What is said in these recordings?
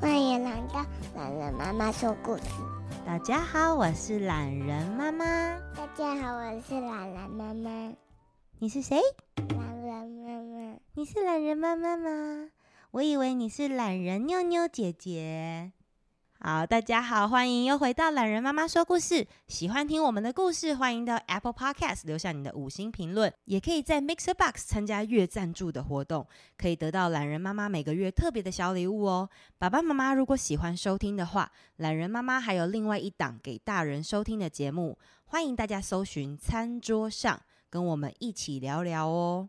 欢迎来到懒人妈妈说故事。大家好，我是懒人妈妈。大家好，我是懒人妈妈。你是谁？懒人妈妈。你是懒人妈妈吗？我以为你是懒人妞妞姐姐。好，大家好，欢迎又回到懒人妈妈说故事。喜欢听我们的故事，欢迎到 Apple Podcast 留下你的五星评论，也可以在 Mixer Box 参加月赞助的活动，可以得到懒人妈妈每个月特别的小礼物哦。爸爸妈妈如果喜欢收听的话，懒人妈妈还有另外一档给大人收听的节目，欢迎大家搜寻餐桌上，跟我们一起聊聊哦。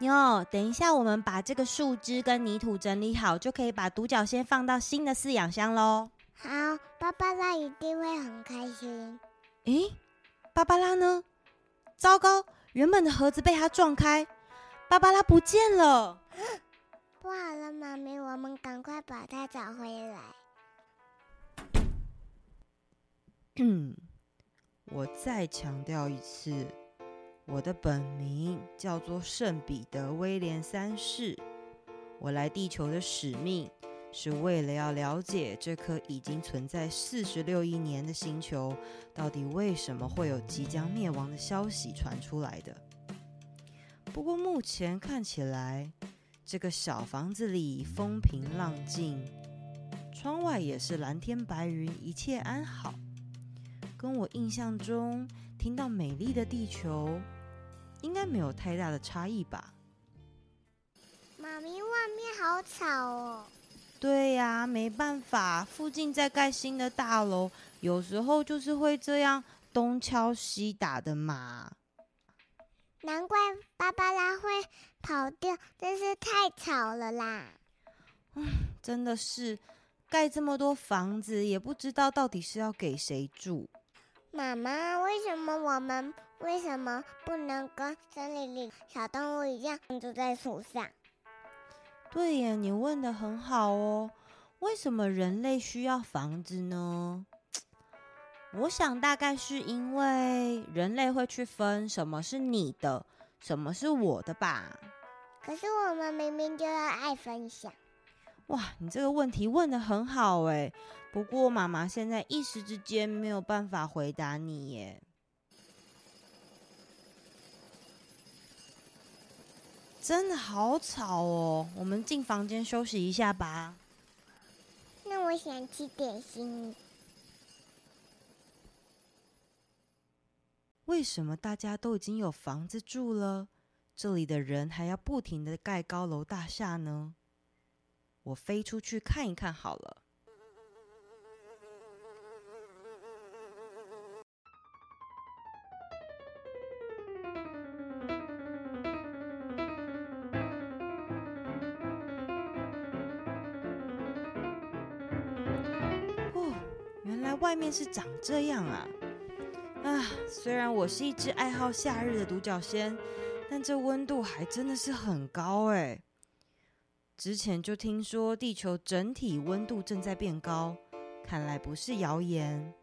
哟，等一下，我们把这个树枝跟泥土整理好，就可以把独角仙放到新的饲养箱喽。好，芭芭拉一定会很开心。诶，芭芭拉呢？糟糕，原本的盒子被它撞开，芭芭拉不见了。不好了，妈咪，我们赶快把它找回来。嗯，我再强调一次。我的本名叫做圣彼得威廉三世。我来地球的使命是为了要了解这颗已经存在四十六亿年的星球，到底为什么会有即将灭亡的消息传出来的。不过目前看起来，这个小房子里风平浪静，窗外也是蓝天白云，一切安好。跟我印象中听到美丽的地球。应该没有太大的差异吧？妈咪，外面好吵哦。对呀，没办法，附近在盖新的大楼，有时候就是会这样东敲西打的嘛。难怪芭芭拉会跑掉，真是太吵了啦。嗯，真的是，盖这么多房子，也不知道到底是要给谁住。妈妈，为什么我们为什么不能跟森林里小动物一样住在树上？对呀，你问的很好哦。为什么人类需要房子呢？我想大概是因为人类会去分什么是你的，什么是我的吧。可是我们明明就要爱分享。哇，你这个问题问的很好哎。不过妈妈现在一时之间没有办法回答你耶。真的好吵哦，我们进房间休息一下吧。那我想吃点心。为什么大家都已经有房子住了，这里的人还要不停的盖高楼大厦呢？我飞出去看一看好了。哦，原来外面是长这样啊！啊，虽然我是一只爱好夏日的独角仙，但这温度还真的是很高哎。之前就听说地球整体温度正在变高，看来不是谣言。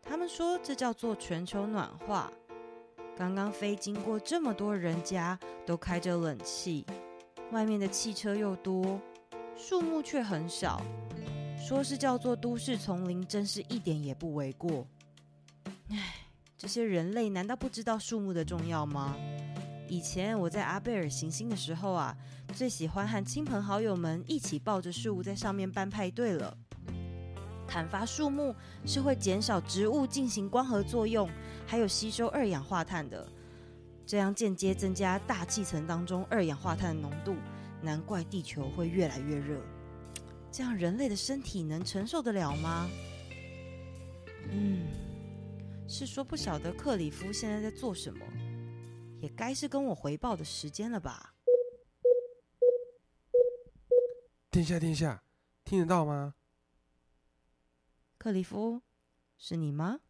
他们说这叫做全球暖化。刚刚飞经过这么多人家，都开着冷气，外面的汽车又多，树木却很少，说是叫做都市丛林，真是一点也不为过。唉，这些人类难道不知道树木的重要吗？以前我在阿贝尔行星的时候啊，最喜欢和亲朋好友们一起抱着树在上面办派对了。砍伐树木是会减少植物进行光合作用，还有吸收二氧化碳的，这样间接增加大气层当中二氧化碳的浓度，难怪地球会越来越热。这样人类的身体能承受得了吗？嗯，是说不晓得克里夫现在在做什么。也该是跟我回报的时间了吧？殿下，殿下，听得到吗？克里夫，是你吗？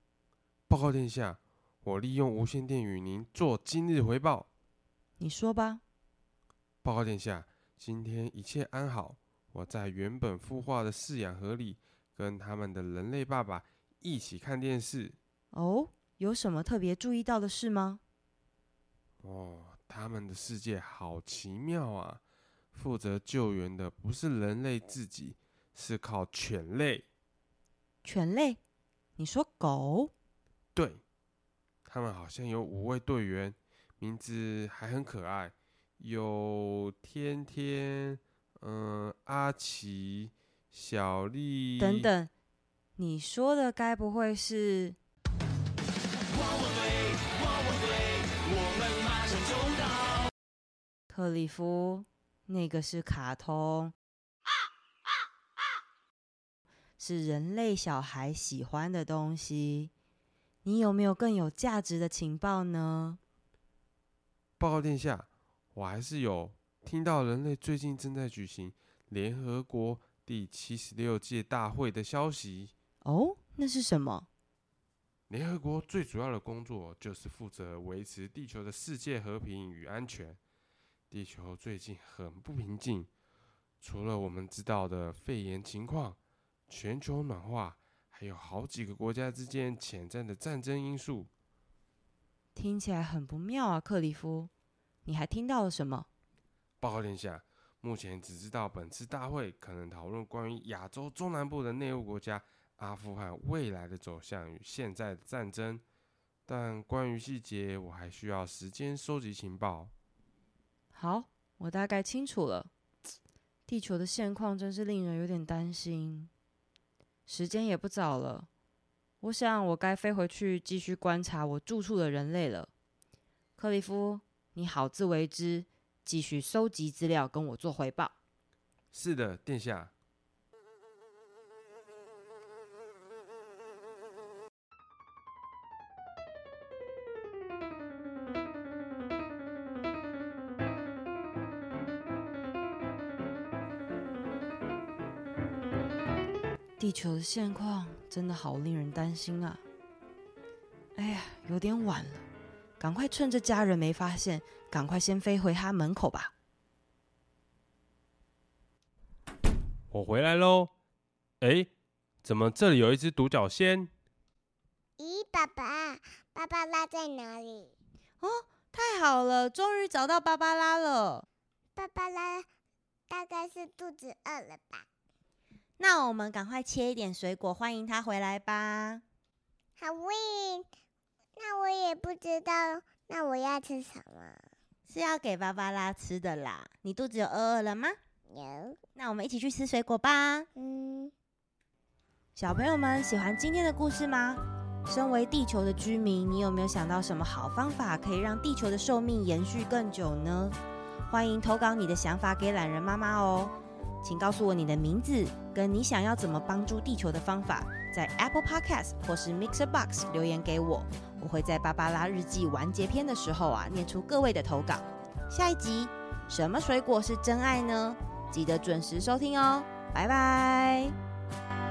报告殿下，我利用无线电与您做今日回报。你说吧。报告殿下，今天一切安好，我在原本孵化的饲养盒里，跟他们的人类爸爸一起看电视。哦，有什么特别注意到的事吗？哦，他们的世界好奇妙啊！负责救援的不是人类自己，是靠犬类。犬类？你说狗？对，他们好像有五位队员，名字还很可爱，有天天。嗯，阿奇、小丽等等，你说的该不会是？克里夫，那个是卡通，是人类小孩喜欢的东西。你有没有更有价值的情报呢？报告殿下，我还是有。听到人类最近正在举行联合国第七十六届大会的消息哦，那是什么？联合国最主要的工作就是负责维持地球的世界和平与安全。地球最近很不平静，除了我们知道的肺炎情况、全球暖化，还有好几个国家之间潜在的战争因素。听起来很不妙啊，克里夫，你还听到了什么？报告殿下，目前只知道本次大会可能讨论关于亚洲中南部的内陆国家阿富汗未来的走向与现在的战争，但关于细节我还需要时间收集情报。好，我大概清楚了。地球的现况真是令人有点担心。时间也不早了，我想我该飞回去继续观察我住处的人类了。克里夫，你好自为之。继续收集资料，跟我做回报。是的，殿下。地球的现况真的好令人担心啊！哎呀，有点晚了。赶快趁着家人没发现，赶快先飞回他门口吧。我回来喽！哎，怎么这里有一只独角仙？咦，爸爸，芭芭拉在哪里？哦，太好了，终于找到芭芭拉了。芭芭拉大概是肚子饿了吧？那我们赶快切一点水果，欢迎他回来吧。好喂。那我也不知道，那我要吃什么？是要给芭芭拉吃的啦。你肚子有饿饿了吗？有。那我们一起去吃水果吧。嗯。小朋友们喜欢今天的故事吗？身为地球的居民，你有没有想到什么好方法可以让地球的寿命延续更久呢？欢迎投稿你的想法给懒人妈妈哦。请告诉我你的名字，跟你想要怎么帮助地球的方法，在 Apple Podcast 或是 Mixer Box 留言给我，我会在芭芭拉日记完结篇的时候啊，念出各位的投稿。下一集，什么水果是真爱呢？记得准时收听哦，拜拜。